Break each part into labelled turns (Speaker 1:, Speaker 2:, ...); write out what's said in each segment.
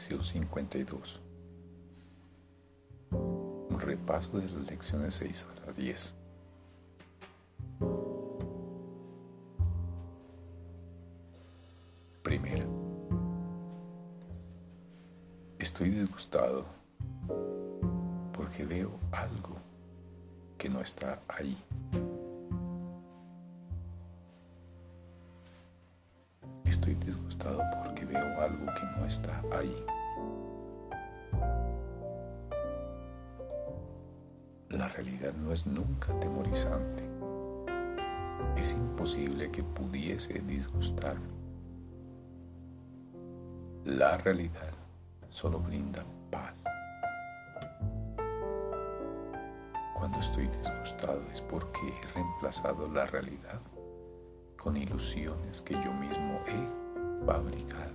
Speaker 1: Lección 52. Un repaso de las lecciones 6 a la 10. Primera. Estoy disgustado porque veo algo que no está ahí. Estoy disgustado porque veo algo que no está ahí. La realidad no es nunca temorizante. Es imposible que pudiese disgustarme. La realidad solo brinda paz. Cuando estoy disgustado es porque he reemplazado la realidad con ilusiones que yo mismo he fabricado.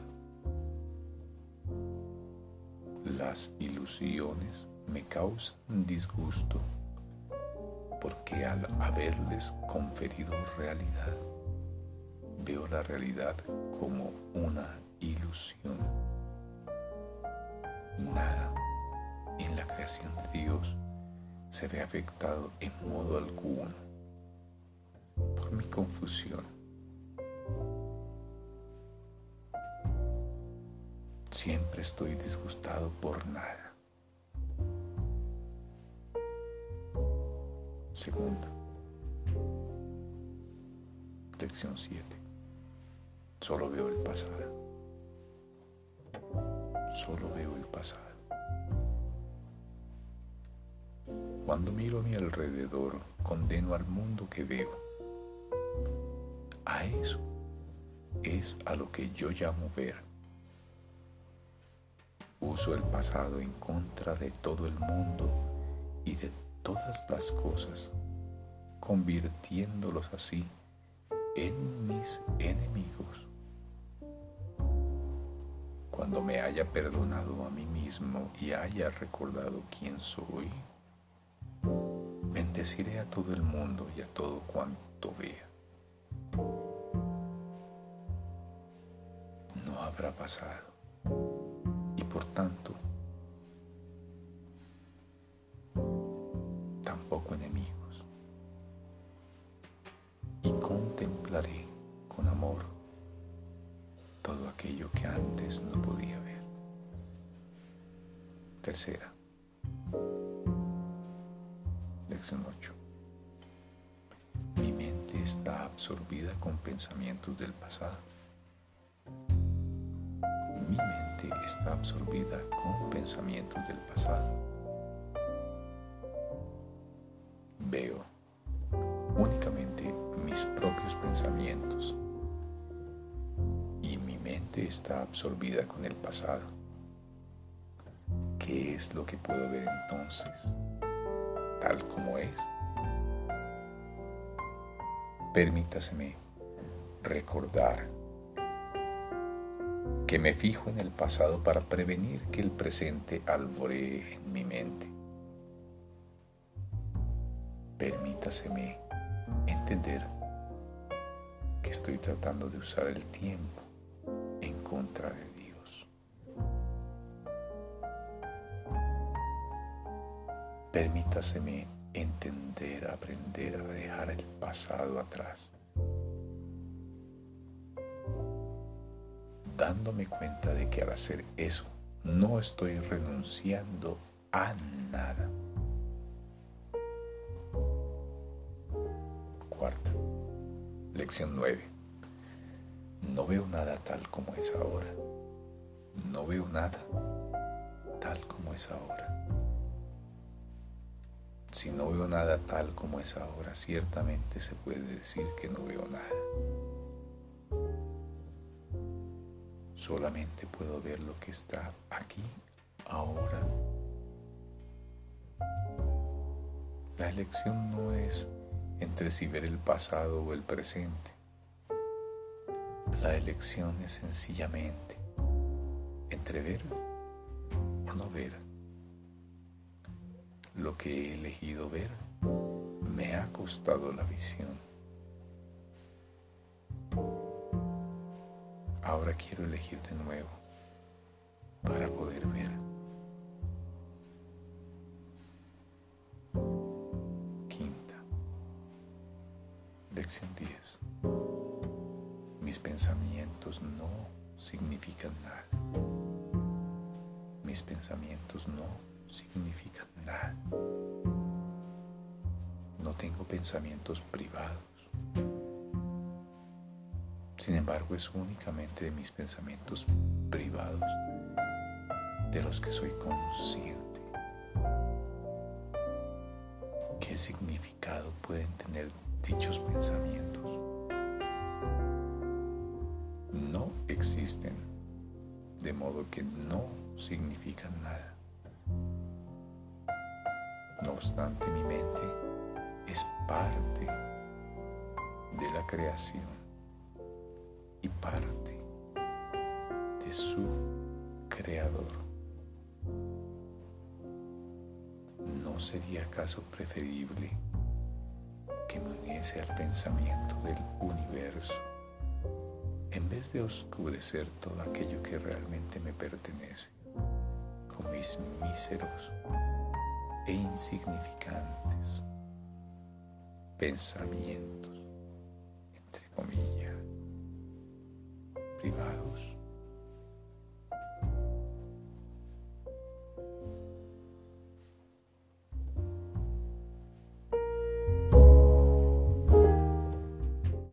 Speaker 1: Las ilusiones me causan disgusto porque al haberles conferido realidad, veo la realidad como una ilusión. Nada en la creación de Dios se ve afectado en modo alguno por mi confusión. Siempre estoy disgustado por nada. Segunda. Lección 7. Solo veo el pasado. Solo veo el pasado. Cuando miro a mi alrededor, condeno al mundo que veo. A eso es a lo que yo llamo ver. Uso el pasado en contra de todo el mundo y de todas las cosas, convirtiéndolos así en mis enemigos. Cuando me haya perdonado a mí mismo y haya recordado quién soy, bendeciré a todo el mundo y a todo cuanto vea. No habrá pasado por tanto tampoco enemigos. Y contemplaré con amor todo aquello que antes no podía ver. Tercera. Lección 8. Mi mente está absorbida con pensamientos del pasado. Está absorbida con pensamientos del pasado. Veo únicamente mis propios pensamientos y mi mente está absorbida con el pasado. ¿Qué es lo que puedo ver entonces? Tal como es. Permítaseme recordar que me fijo en el pasado para prevenir que el presente alboree en mi mente. Permítaseme entender que estoy tratando de usar el tiempo en contra de Dios. Permítaseme entender, aprender a dejar el pasado atrás. Dándome cuenta de que al hacer eso no estoy renunciando a nada. Cuarta. Lección 9. No veo nada tal como es ahora. No veo nada tal como es ahora. Si no veo nada tal como es ahora, ciertamente se puede decir que no veo nada. Solamente puedo ver lo que está aquí, ahora. La elección no es entre si ver el pasado o el presente. La elección es sencillamente entre ver o no ver. Lo que he elegido ver me ha costado la visión. Ahora quiero elegir de nuevo para poder ver. Quinta. Lección 10. Mis pensamientos no significan nada. Mis pensamientos no significan nada. No tengo pensamientos privados. Sin embargo, es únicamente de mis pensamientos privados de los que soy consciente. ¿Qué significado pueden tener dichos pensamientos? No existen, de modo que no significan nada. No obstante, mi mente es parte de la creación y parte de su creador. ¿No sería acaso preferible que me uniese al pensamiento del universo en vez de oscurecer todo aquello que realmente me pertenece con mis míseros e insignificantes pensamientos, entre comillas, privados?